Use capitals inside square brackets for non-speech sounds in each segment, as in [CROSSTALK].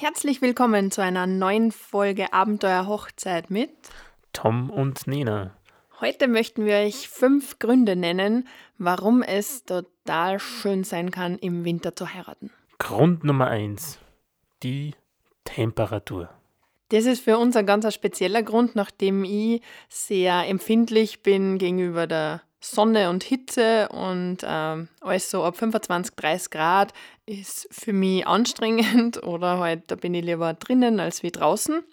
Herzlich willkommen zu einer neuen Folge Abenteuer Hochzeit mit Tom und Nina. Heute möchten wir euch fünf Gründe nennen, warum es total schön sein kann, im Winter zu heiraten. Grund Nummer eins: die Temperatur. Das ist für uns ein ganz spezieller Grund, nachdem ich sehr empfindlich bin gegenüber der Sonne und Hitze und ähm, alles so ab 25, 30 Grad ist für mich anstrengend [LAUGHS] oder halt da bin ich lieber drinnen als wie draußen.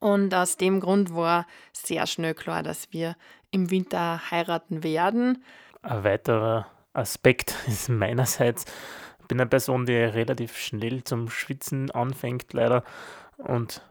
Und aus dem Grund war sehr schnell klar, dass wir im Winter heiraten werden. Ein weiterer Aspekt [LAUGHS] ist meinerseits, ich bin eine Person, die relativ schnell zum Schwitzen anfängt, leider. Und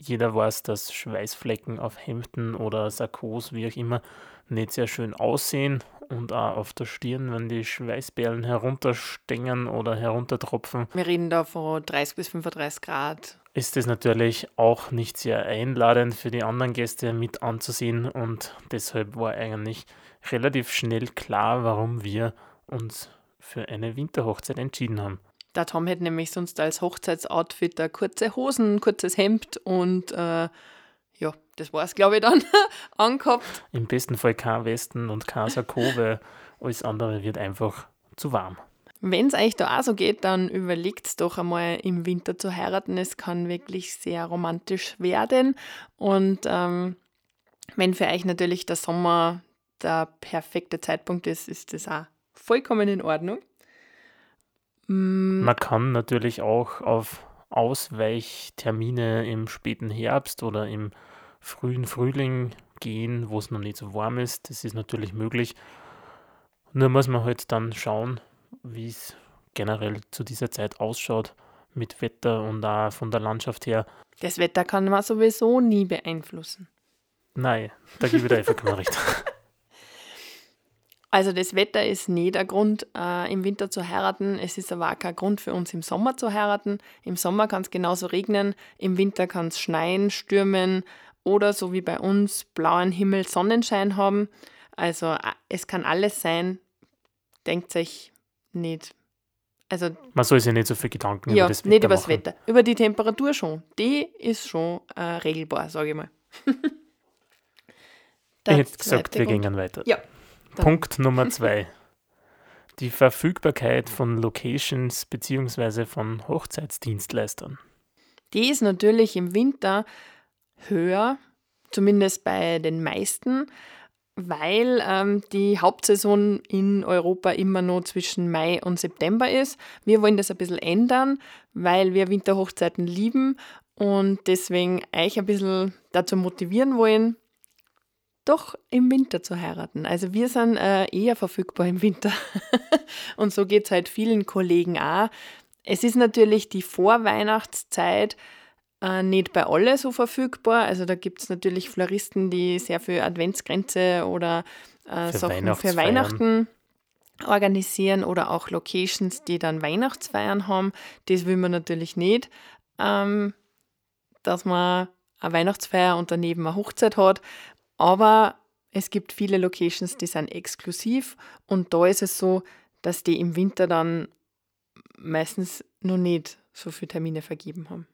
jeder weiß, dass Schweißflecken auf Hemden oder Sakkos, wie auch immer, nicht sehr schön aussehen und auch auf der Stirn, wenn die Schweißperlen herunterstängen oder heruntertropfen. Wir reden da von 30 bis 35 Grad. Ist es natürlich auch nicht sehr einladend für die anderen Gäste mit anzusehen und deshalb war eigentlich relativ schnell klar, warum wir uns für eine Winterhochzeit entschieden haben. Der Tom hätte nämlich sonst als Hochzeitsoutfit da kurze Hosen, kurzes Hemd und äh, ja, das war es, glaube ich, dann [LAUGHS] angehabt. Im besten Fall kein Westen und kein Sakko, weil [LAUGHS] alles andere wird einfach zu warm. Wenn es euch da auch so geht, dann überlegt doch einmal im Winter zu heiraten. Es kann wirklich sehr romantisch werden. Und ähm, wenn für euch natürlich der Sommer der perfekte Zeitpunkt ist, ist das auch vollkommen in Ordnung. Mm. Man kann natürlich auch auf Ausweichtermine im späten Herbst oder im frühen Frühling gehen, wo es noch nicht so warm ist. Das ist natürlich möglich. Nur muss man halt dann schauen, wie es generell zu dieser Zeit ausschaut mit Wetter und auch von der Landschaft her. Das Wetter kann man sowieso nie beeinflussen. Nein, da gebe ich dir einfach Recht. [LAUGHS] Also das Wetter ist nicht der Grund, äh, im Winter zu heiraten. Es ist aber auch kein Grund für uns, im Sommer zu heiraten. Im Sommer kann es genauso regnen, im Winter kann es schneien, stürmen oder so wie bei uns blauen Himmel, Sonnenschein haben. Also äh, es kann alles sein. Denkt sich nicht. Also, Man soll sich nicht so viel Gedanken ja, über das Wetter nicht über das Wetter. Über die Temperatur schon. Die ist schon äh, regelbar, sage ich mal. ich hätte gesagt, wir Grund. gehen weiter. Ja. Punkt Nummer zwei. Die Verfügbarkeit von Locations bzw. von Hochzeitsdienstleistern. Die ist natürlich im Winter höher, zumindest bei den meisten, weil ähm, die Hauptsaison in Europa immer nur zwischen Mai und September ist. Wir wollen das ein bisschen ändern, weil wir Winterhochzeiten lieben und deswegen euch ein bisschen dazu motivieren wollen, doch im Winter zu heiraten. Also wir sind äh, eher verfügbar im Winter. [LAUGHS] und so geht es halt vielen Kollegen auch. Es ist natürlich die Vorweihnachtszeit äh, nicht bei alle so verfügbar. Also da gibt es natürlich Floristen, die sehr viel Adventsgrenze oder äh, für Sachen für Weihnachten organisieren oder auch Locations, die dann Weihnachtsfeiern haben. Das will man natürlich nicht, ähm, dass man eine Weihnachtsfeier und daneben eine Hochzeit hat. Aber es gibt viele Locations, die sind exklusiv und da ist es so, dass die im Winter dann meistens noch nicht so viele Termine vergeben haben.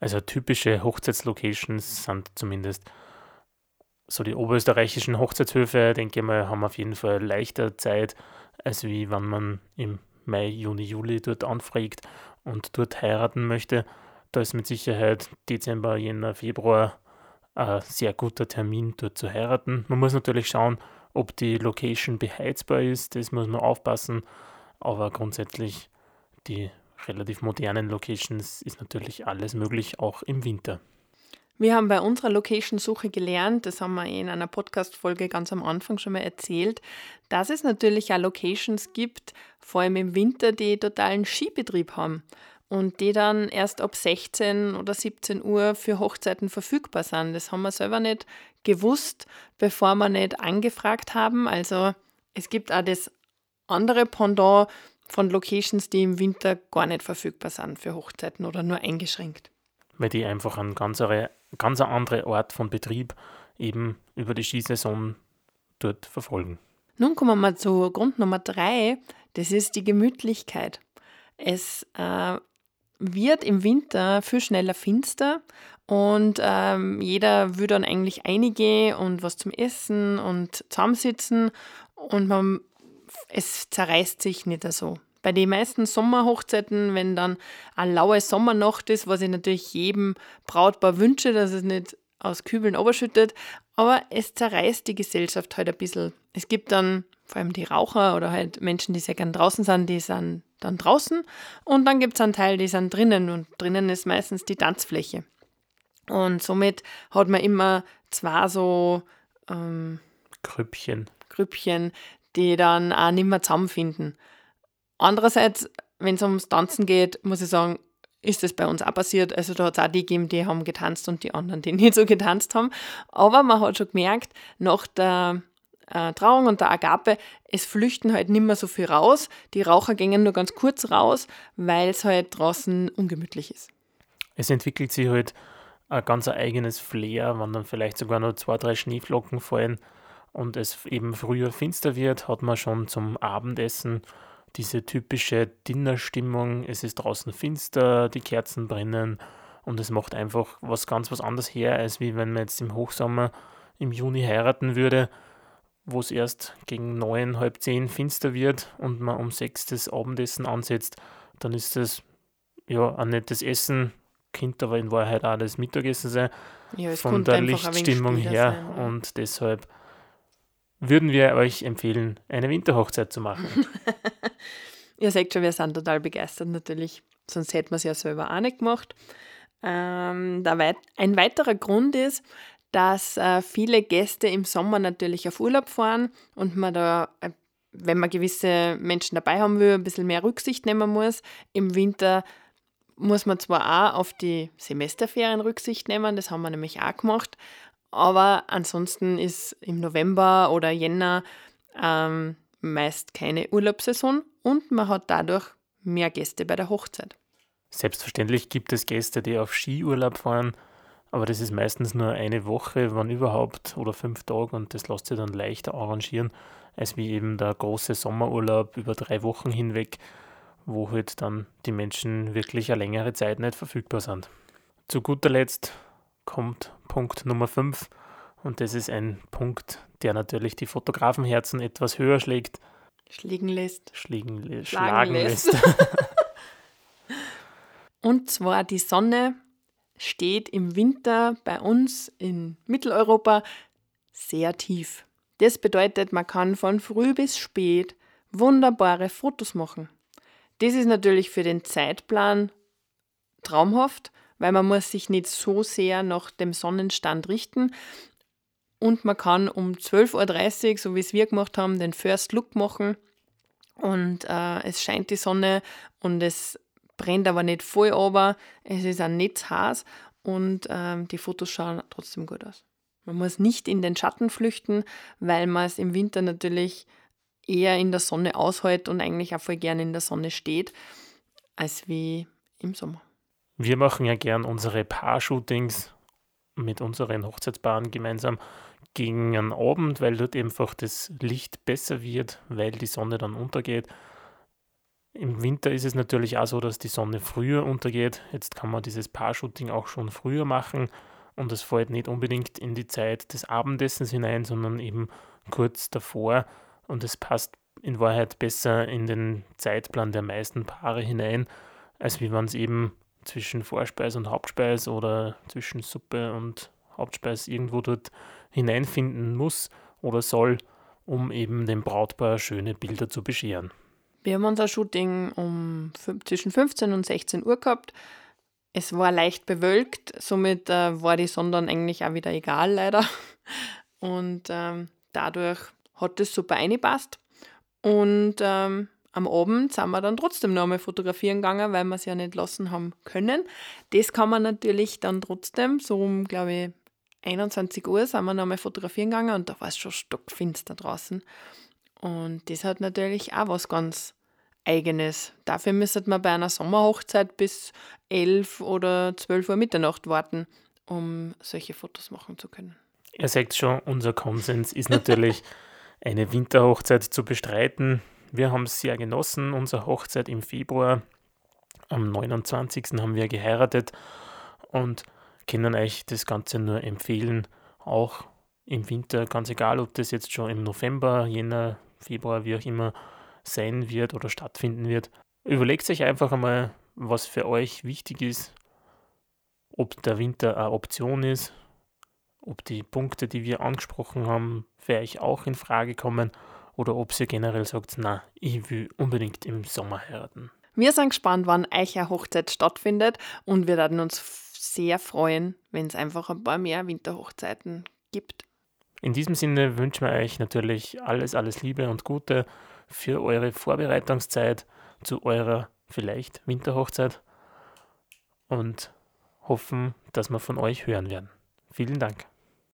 Also typische Hochzeitslocations sind zumindest so die oberösterreichischen Hochzeitshöfe, denke ich mal, haben auf jeden Fall leichter Zeit, als wie wenn man im Mai, Juni, Juli dort anfragt und dort heiraten möchte. Da ist mit Sicherheit Dezember, Jänner, Februar ein sehr guter Termin, dort zu heiraten. Man muss natürlich schauen, ob die Location beheizbar ist, das muss man aufpassen, aber grundsätzlich die relativ modernen Locations ist natürlich alles möglich, auch im Winter. Wir haben bei unserer Location-Suche gelernt, das haben wir in einer Podcast-Folge ganz am Anfang schon mal erzählt, dass es natürlich auch Locations gibt, vor allem im Winter, die totalen Skibetrieb haben und die dann erst ab 16 oder 17 Uhr für Hochzeiten verfügbar sind. Das haben wir selber nicht gewusst, bevor wir nicht angefragt haben. Also es gibt auch das andere Pendant von Locations, die im Winter gar nicht verfügbar sind für Hochzeiten oder nur eingeschränkt. Weil die einfach eine ganz, ganz andere Art von Betrieb eben über die Skisaison dort verfolgen. Nun kommen wir zu Grund Nummer drei, das ist die Gemütlichkeit. Es äh, wird im Winter viel schneller finster und ähm, jeder will dann eigentlich einige und was zum Essen und zusammensitzen und man, es zerreißt sich nicht so. Bei den meisten Sommerhochzeiten, wenn dann eine laue Sommernacht ist, was ich natürlich jedem Brautpaar wünsche, dass es nicht aus Kübeln überschüttet, aber es zerreißt die Gesellschaft halt ein bisschen. Es gibt dann vor allem die Raucher oder halt Menschen, die sehr gern draußen sind, die sind dann draußen und dann gibt es einen Teil, die sind drinnen und drinnen ist meistens die Tanzfläche. Und somit hat man immer zwei so ähm, Grüppchen. Grüppchen, die dann auch nicht mehr zusammenfinden. Andererseits, wenn es ums Tanzen geht, muss ich sagen, ist das bei uns auch passiert. Also da hat es auch die gegeben, die haben getanzt und die anderen, die [LAUGHS] nicht so getanzt haben. Aber man hat schon gemerkt, nach der äh, Trauung und der Agape, es flüchten halt nicht mehr so viel raus. Die Raucher gingen nur ganz kurz raus, weil es halt draußen ungemütlich ist. Es entwickelt sich halt ein ganz eigenes Flair, wenn dann vielleicht sogar nur zwei, drei Schneeflocken fallen und es eben früher finster wird, hat man schon zum Abendessen diese typische Dinnerstimmung. Es ist draußen finster, die Kerzen brennen und es macht einfach was ganz was anderes her, als wie wenn man jetzt im Hochsommer im Juni heiraten würde, wo es erst gegen neun, halb zehn finster wird und man um sechs das Abendessen ansetzt. Dann ist das ja ein nettes Essen, könnte aber in Wahrheit auch das Mittagessen sein, ja, von der Lichtstimmung her. Sein, ja. Und deshalb würden wir euch empfehlen, eine Winterhochzeit zu machen. [LAUGHS] Ihr seht schon, wir sind total begeistert natürlich, sonst hätten wir es ja selber auch nicht gemacht. Ähm, ein weiterer Grund ist, dass äh, viele Gäste im Sommer natürlich auf Urlaub fahren und man da, äh, wenn man gewisse Menschen dabei haben will, ein bisschen mehr Rücksicht nehmen muss. Im Winter muss man zwar auch auf die Semesterferien Rücksicht nehmen, das haben wir nämlich auch gemacht, aber ansonsten ist im November oder Jänner ähm, meist keine Urlaubssaison und man hat dadurch mehr Gäste bei der Hochzeit. Selbstverständlich gibt es Gäste, die auf Skiurlaub fahren, aber das ist meistens nur eine Woche, wann überhaupt, oder fünf Tage und das lässt sich dann leichter arrangieren, als wie eben der große Sommerurlaub über drei Wochen hinweg, wo halt dann die Menschen wirklich eine längere Zeit nicht verfügbar sind. Zu guter Letzt kommt Punkt Nummer 5 und das ist ein Punkt, der natürlich die Fotografenherzen etwas höher schlägt. Schlägen lässt. Schlägen, schlagen, schlagen lässt. lässt. [LAUGHS] und zwar die Sonne steht im Winter bei uns in Mitteleuropa sehr tief. Das bedeutet, man kann von früh bis spät wunderbare Fotos machen. Das ist natürlich für den Zeitplan traumhaft, weil man muss sich nicht so sehr nach dem Sonnenstand richten. Und man kann um 12.30 Uhr, so wie es wir gemacht haben, den First Look machen. Und äh, es scheint die Sonne und es brennt aber nicht voll aber. Es ist auch nicht heiß und ähm, die Fotos schauen trotzdem gut aus. Man muss nicht in den Schatten flüchten, weil man es im Winter natürlich eher in der Sonne aushält und eigentlich auch voll gerne in der Sonne steht, als wie im Sommer. Wir machen ja gern unsere Paar-Shootings mit unseren Hochzeitspaaren gemeinsam gegen einen Abend, weil dort einfach das Licht besser wird, weil die Sonne dann untergeht. Im Winter ist es natürlich auch so, dass die Sonne früher untergeht. Jetzt kann man dieses Paar-Shooting auch schon früher machen und es fällt nicht unbedingt in die Zeit des Abendessens hinein, sondern eben kurz davor und es passt in Wahrheit besser in den Zeitplan der meisten Paare hinein, als wie man es eben zwischen Vorspeis und Hauptspeis oder zwischen Suppe und Hauptspeis irgendwo dort hineinfinden muss oder soll, um eben dem Brautpaar schöne Bilder zu bescheren. Wir haben unser Shooting um zwischen 15 und 16 Uhr gehabt. Es war leicht bewölkt, somit äh, war die Sonne dann eigentlich auch wieder egal, leider. [LAUGHS] Und ähm, dadurch hat es super eingepasst. Und ähm, am Abend sind wir dann trotzdem noch einmal fotografieren gegangen, weil wir es ja nicht lassen haben können. Das kann man natürlich dann trotzdem, so um, glaube ich, 21 Uhr sind wir noch einmal fotografieren gegangen und da war es schon stockfinster draußen. Und das hat natürlich auch was ganz Eigenes. Dafür müsste man bei einer Sommerhochzeit bis 11 oder 12 Uhr Mitternacht warten, um solche Fotos machen zu können. Ihr seht schon, unser Konsens ist natürlich, [LAUGHS] eine Winterhochzeit zu bestreiten. Wir haben es sehr genossen, unsere Hochzeit im Februar. am 29. haben wir geheiratet und können euch das Ganze nur empfehlen, auch im Winter, ganz egal, ob das jetzt schon im November, Jänner, Februar, wie auch immer sein wird oder stattfinden wird. Überlegt euch einfach einmal, was für euch wichtig ist, ob der Winter eine Option ist, ob die Punkte, die wir angesprochen haben, für euch auch in Frage kommen oder ob ihr generell sagt, na, ich will unbedingt im Sommer heiraten. Wir sind gespannt, wann eine Hochzeit stattfindet und wir werden uns sehr freuen, wenn es einfach ein paar mehr Winterhochzeiten gibt. In diesem Sinne wünschen wir euch natürlich alles, alles Liebe und Gute für eure Vorbereitungszeit zu eurer vielleicht Winterhochzeit und hoffen, dass wir von euch hören werden. Vielen Dank.